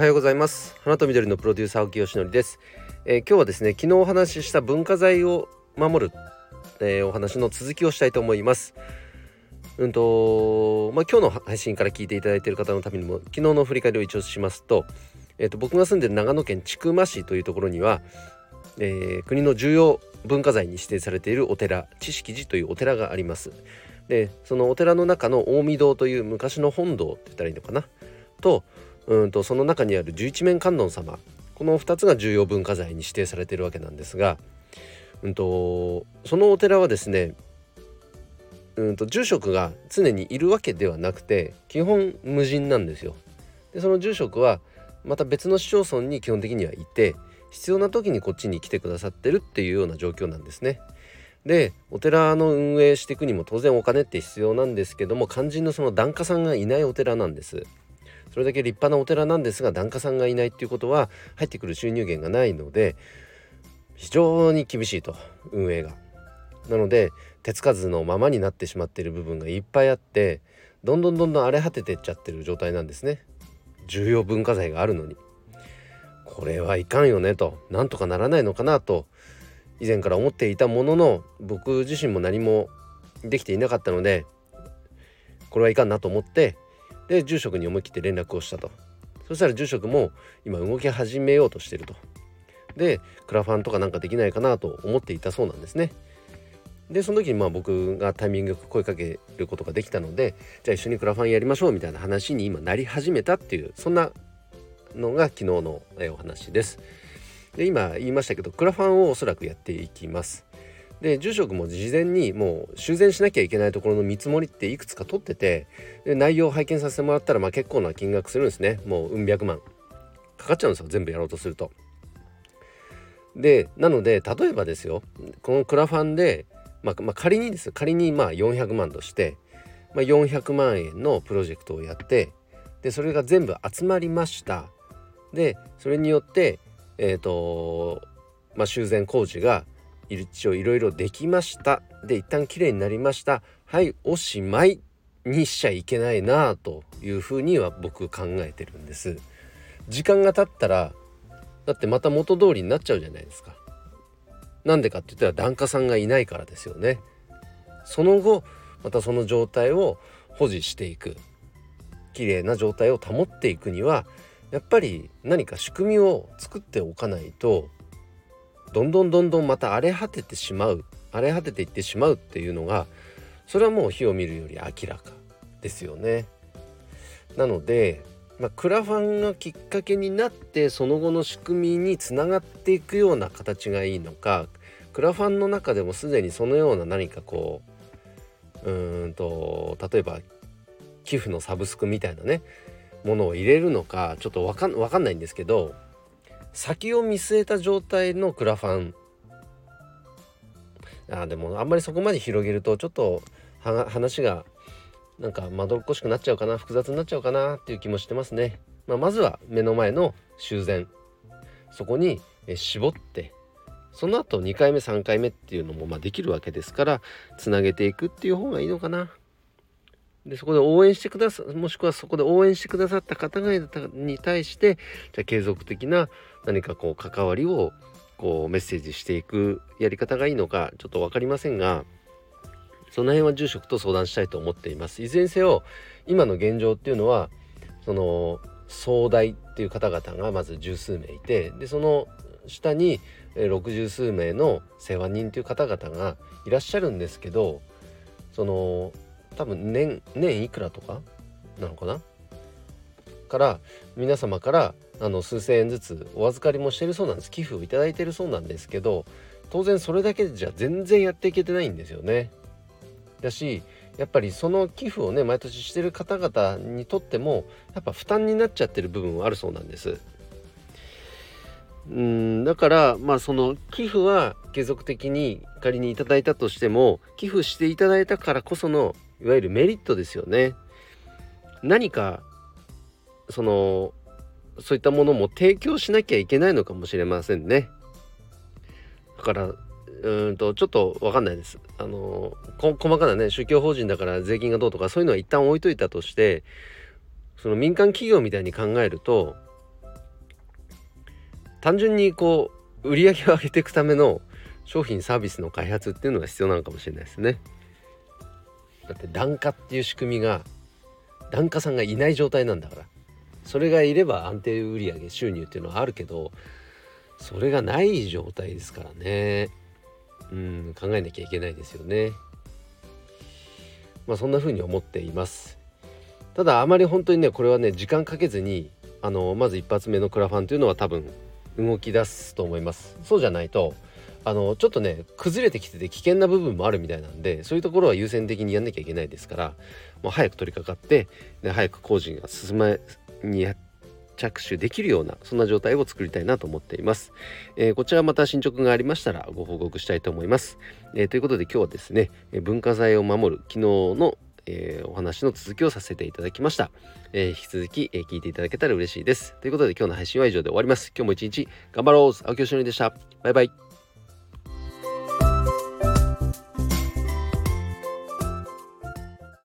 はようございます。花と緑のプロデューサー青木よしのりです、えー、今日はですね昨日お話しした文化財を守る、えー、お話の続きをしたいと思います。うんとまあ、今日の配信から聞いていただいている方のためにも昨日の振り返りを一応しますと,、えーと、僕が住んでる長野県千曲市というところには、えー、国の重要文化財に指定されているお寺知識寺というお寺があります。でそのお寺の中の近江堂という昔の本堂って言ったらいいのかな？とうんとその中にある十一面観音様この2つが重要文化財に指定されているわけなんですが、うんと、そのお寺はですねうんと住職が常にいるわけではなくて基本無人なんですよ。でその住職はまた別の市町村に基本的にはいて必要な時にこっちに来てくださってるっていうような状況なんですね。でお寺の運営していくにも当然お金って必要なんですけども肝心のその檀家さんがいないお寺なんです。それだけ立派なお寺なんですが檀家さんがいないっていうことは入ってくる収入源がないので非常に厳しいと運営が。なので手つかずのままになってしまっている部分がいっぱいあってどんどんどんどん荒れ果ててっちゃってる状態なんですね。重要文化財があるのに。これはいかんよねとなんとかならないのかなと以前から思っていたものの僕自身も何もできていなかったのでこれはいかんなと思ってで住職に思い切って連絡をしたと。そしたら住職も今動き始めようとしてると。でクラファンとかなんかできないかなと思っていたそうなんですね。でその時にまあ僕がタイミングよく声かけることができたのでじゃあ一緒にクラファンやりましょうみたいな話に今なり始めたっていうそんなのが昨日のお話です。で今言いましたけどクラファンをおそらくやっていきます。で住職も事前にもう修繕しなきゃいけないところの見積もりっていくつか取っててで内容を拝見させてもらったらまあ結構な金額するんですね。もううん百万。かかっちゃうんですよ全部やろうとすると。でなので例えばですよこのクラファンで、まあ、まあ、仮にです仮にまあ400万として、まあ、400万円のプロジェクトをやってでそれが全部集まりました。でそれによってえっ、ー、とまあ修繕工事が一応いろいろできました。で一旦綺麗になりました。はいおしまいにしちゃいけないなというふうには僕考えてるんです。時間が経ったらだってまた元通りになっちゃうじゃないですか。なんでかって言ったら檀家さんがいないからですよね。その後またその状態を保持していく。綺麗な状態を保っていくにはやっぱり何か仕組みを作っておかないとどんどんどんどんまた荒れ果ててしまう荒れ果てていってしまうっていうのがそれはもう火を見るより明らかですよね。なので、まあ、クラファンがきっかけになってその後の仕組みにつながっていくような形がいいのかクラファンの中でもすでにそのような何かこううんと例えば寄付のサブスクみたいなねものを入れるのかちょっと分か分かんないんですけど先を見据えた状態のクラファンあでもあんまりそこまで広げるとちょっと話がなんかまどろっこしくなっちゃうかな複雑になっちゃうかなっていう気もしてますね。まあ、まずは目の前の修繕そこに絞ってその後2回目3回目っていうのもまあできるわけですからつなげていくっていう方がいいのかな。でそこで応援してくださもしくはそこで応援してくださった方々に対してじゃ継続的な何かこう関わりをこうメッセージしていくやり方がいいのかちょっと分かりませんがその辺は住職と相談したいと思っています。いずれにせよ今の現状っていうのはその総代っていう方々がまず十数名いてでその下に六十数名の世話人という方々がいらっしゃるんですけどその多分年年いくらとかなのかなから皆様からあの数千円ずつお預かりもしてるそうなんです寄付を頂いてるそうなんですけど当然それだけじゃ全然やっていけてないんですよね。だしやっぱりその寄付をね毎年してる方々にとってもやっぱ負担になっちゃってる部分はあるそうなんです。うんだからまあその寄付は継続的に仮にいただいたとしても寄付していただいたからこそのいわゆるメリットですよね。何かそのそういったものも提供しなきゃいけないのかもしれませんね。だからうんとちょっと分かんないです。あの細かなね宗教法人だから税金がどうとかそういうのは一旦置いといたとしてその民間企業みたいに考えると単純にこう売り上げを上げていくための商品サービスの開発っていうのが必要なのかもしれないですね。だって檀家っていう仕組みが檀家さんがいない状態なんだから。それがいれば安定売上収入っていうのはあるけどそれがない状態ですからね。うん考えなきゃいけないですよね。まあそんな風に思っています。ただあまり本当にねこれはね時間かけずにあのまず一発目のクラファンというのは多分動き出すと思います。そうじゃないとあのちょっとね崩れてきてて危険な部分もあるみたいなんでそういうところは優先的にやんなきゃいけないですからもう早く取り掛かって、ね、早く工事が進めに着手できるようなそんな状態を作りたいなと思っています、えー、こちらまた進捗がありましたらご報告したいと思います、えー、ということで今日はですね文化財を守る昨日のえー、お話の続きをさせていただきました。え、引き続き、え、聞いていただけたら嬉しいです。ということで今日の配信は以上で終わります。今日も一日頑張ろう青木よしのりでした。バイバイ。